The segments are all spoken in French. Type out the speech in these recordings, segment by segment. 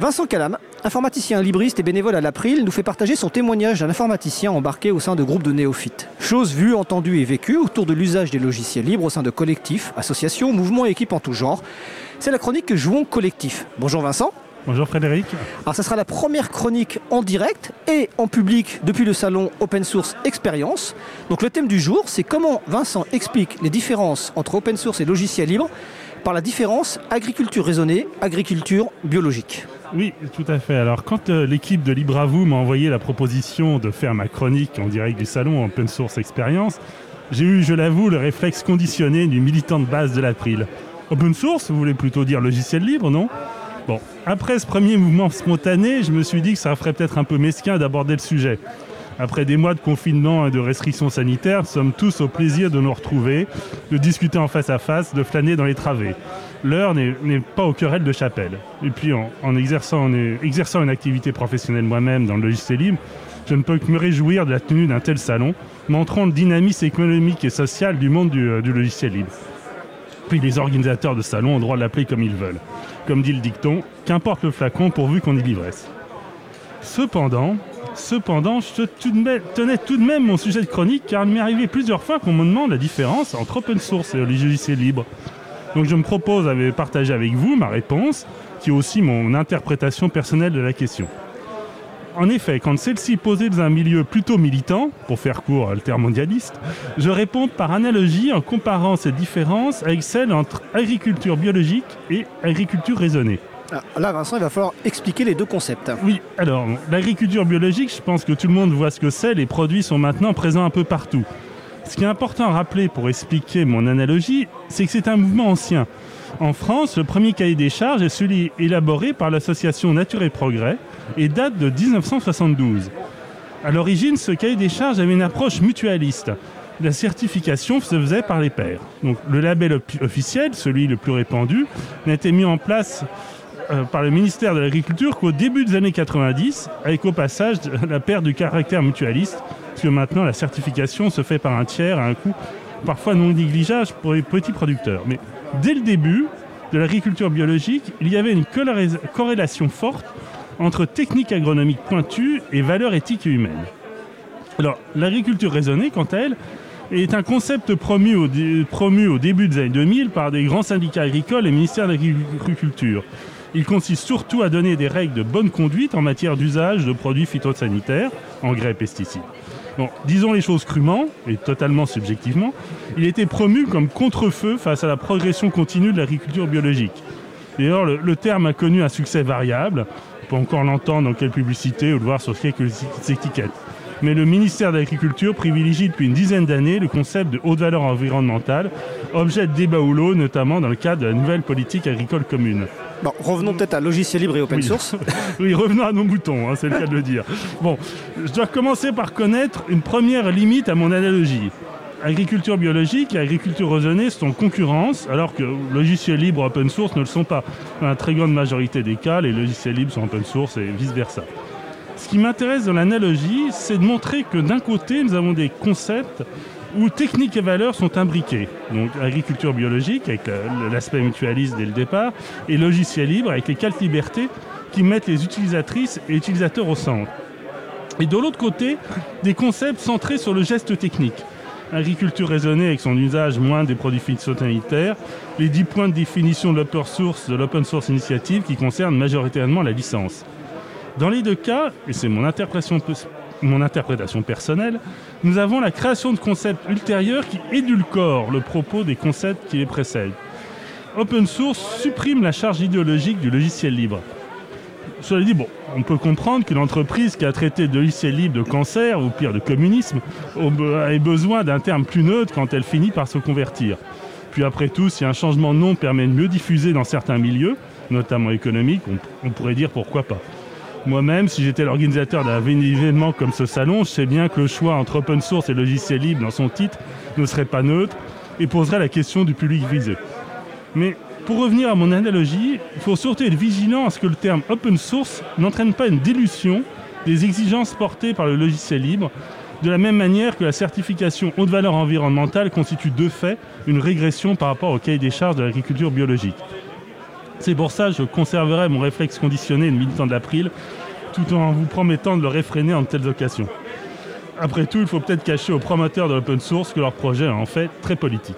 Vincent Calam, informaticien libriste et bénévole à l'April, nous fait partager son témoignage d'un informaticien embarqué au sein de groupes de néophytes. Chose vue, entendue et vécue autour de l'usage des logiciels libres au sein de collectifs, associations, mouvements et équipes en tout genre. C'est la chronique que Jouons Collectif. Bonjour Vincent. Bonjour Frédéric. Alors ça sera la première chronique en direct et en public depuis le salon Open Source Experience. Donc le thème du jour, c'est comment Vincent explique les différences entre open source et logiciels libres par la différence agriculture raisonnée, agriculture biologique. Oui, tout à fait. Alors, quand euh, l'équipe de LibreAvou m'a envoyé la proposition de faire ma chronique en direct du salon Open Source Experience, j'ai eu, je l'avoue, le réflexe conditionné du militant de base de l'April. Open source, vous voulez plutôt dire logiciel libre, non? Bon, après ce premier mouvement spontané, je me suis dit que ça ferait peut-être un peu mesquin d'aborder le sujet. Après des mois de confinement et de restrictions sanitaires, nous sommes tous au plaisir de nous retrouver, de discuter en face à face, de flâner dans les travées. L'heure n'est pas au querelle de chapelle. Et puis en, exerçant, une activité professionnelle moi-même dans le logiciel libre, je ne peux que me réjouir de la tenue d'un tel salon, montrant le dynamisme économique et social du monde du, euh, logiciel libre. Puis les organisateurs de salon ont le droit de l'appeler comme ils veulent. Comme dit le dicton, qu'importe le flacon pourvu qu'on y l'ivresse. Cependant, Cependant, je tenais tout de même mon sujet de chronique car il m'est arrivé plusieurs fois qu'on me demande la différence entre open source et le logiciel libre. Donc je me propose de partager avec vous ma réponse, qui est aussi mon interprétation personnelle de la question. En effet, quand celle-ci est posée dans un milieu plutôt militant, pour faire court mondialiste, je réponds par analogie en comparant ces différences avec celles entre agriculture biologique et agriculture raisonnée. Ah, là, Vincent, il va falloir expliquer les deux concepts. Oui, alors, l'agriculture biologique, je pense que tout le monde voit ce que c'est. Les produits sont maintenant présents un peu partout. Ce qui est important à rappeler pour expliquer mon analogie, c'est que c'est un mouvement ancien. En France, le premier cahier des charges est celui élaboré par l'association Nature et Progrès et date de 1972. À l'origine, ce cahier des charges avait une approche mutualiste. La certification se faisait par les pairs. Donc, le label officiel, celui le plus répandu, n'a été mis en place euh, par le ministère de l'Agriculture qu'au début des années 90, avec au passage la perte du caractère mutualiste, puisque maintenant la certification se fait par un tiers à un coût parfois non négligeable pour les petits producteurs. Mais dès le début de l'agriculture biologique, il y avait une corrélation forte entre techniques agronomiques pointues et valeurs éthiques et humaines. Alors, l'agriculture raisonnée, quant à elle, est un concept promu au, promu au début des années 2000 par des grands syndicats agricoles et ministères de l'Agriculture. Il consiste surtout à donner des règles de bonne conduite en matière d'usage de produits phytosanitaires, engrais et pesticides. Bon, disons les choses crûment et totalement subjectivement, il était promu comme contre-feu face à la progression continue de l'agriculture biologique. D'ailleurs, le, terme a connu un succès variable. On peut encore l'entendre dans quelques publicités ou le voir sur quelques étiquettes. Mais le ministère de l'Agriculture privilégie depuis une dizaine d'années le concept de haute valeur environnementale, objet de débat ou l'eau, notamment dans le cadre de la nouvelle politique agricole commune. Bon, revenons peut-être à logiciel libre et open source. oui, revenons à nos boutons, hein, c'est le cas de le dire. Bon, je dois commencer par connaître une première limite à mon analogie. Agriculture biologique et agriculture raisonnée sont en concurrence, alors que logiciels libres et open source ne le sont pas. Dans la très grande majorité des cas, les logiciels libres sont open source et vice-versa. Ce qui m'intéresse dans l'analogie, c'est de montrer que d'un côté, nous avons des concepts où techniques et valeurs sont imbriquées. Donc agriculture biologique avec l'aspect mutualiste dès le départ et logiciel libre avec les quatre libertés qui mettent les utilisatrices et utilisateurs au centre. Et de l'autre côté, des concepts centrés sur le geste technique. Agriculture raisonnée avec son usage moins des produits phytosanitaires, les 10 points de définition de l'open source, de l'open source initiative qui concernent majoritairement la licence. Dans les deux cas, et c'est mon interprétation personnelle, nous avons la création de concepts ultérieurs qui édulcorent le propos des concepts qui les précèdent. Open source supprime la charge idéologique du logiciel libre. Cela dit, bon, on peut comprendre que l'entreprise qui a traité de logiciel libre de cancer, ou pire de communisme, ait besoin d'un terme plus neutre quand elle finit par se convertir. Puis après tout, si un changement de nom permet de mieux diffuser dans certains milieux, notamment économiques, on pourrait dire pourquoi pas. Moi-même, si j'étais l'organisateur d'un événement comme ce salon, je sais bien que le choix entre open source et logiciel libre dans son titre ne serait pas neutre et poserait la question du public visé. Mais pour revenir à mon analogie, il faut surtout être vigilant à ce que le terme open source n'entraîne pas une dilution des exigences portées par le logiciel libre, de la même manière que la certification haute valeur environnementale constitue de fait une régression par rapport au cahier des charges de l'agriculture biologique. C'est pour ça que je conserverai mon réflexe conditionné de militant de l'April, tout en vous promettant de le réfréner en de telles occasions. Après tout, il faut peut-être cacher aux promoteurs de l'open source que leur projet est en fait très politique.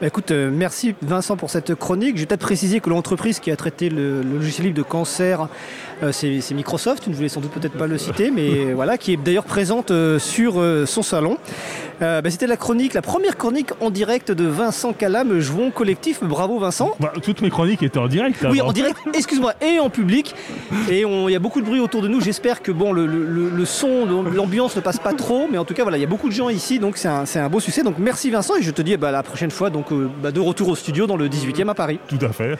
Bah, écoute, euh, merci Vincent pour cette chronique. Je vais peut-être préciser que l'entreprise qui a traité le, le logiciel libre de cancer, euh, c'est Microsoft. Je ne voulais sans doute peut-être pas le citer, mais voilà, qui est d'ailleurs présente euh, sur son salon. Euh, bah, C'était la chronique, la première chronique en direct de Vincent Calam, jouons collectif. Bravo Vincent. Bah, toutes mes chroniques étaient en direct. Oui, en direct, excuse-moi, et en public. Et il y a beaucoup de bruit autour de nous. J'espère que bon, le, le- le son, l'ambiance ne passe pas trop. Mais en tout cas, voilà, il y a beaucoup de gens ici. Donc c'est un, beau succès. Donc merci Vincent. Et je te dis bah, à la prochaine fois donc, euh, bah, de retour au studio dans le 18e à Paris. Tout à fait.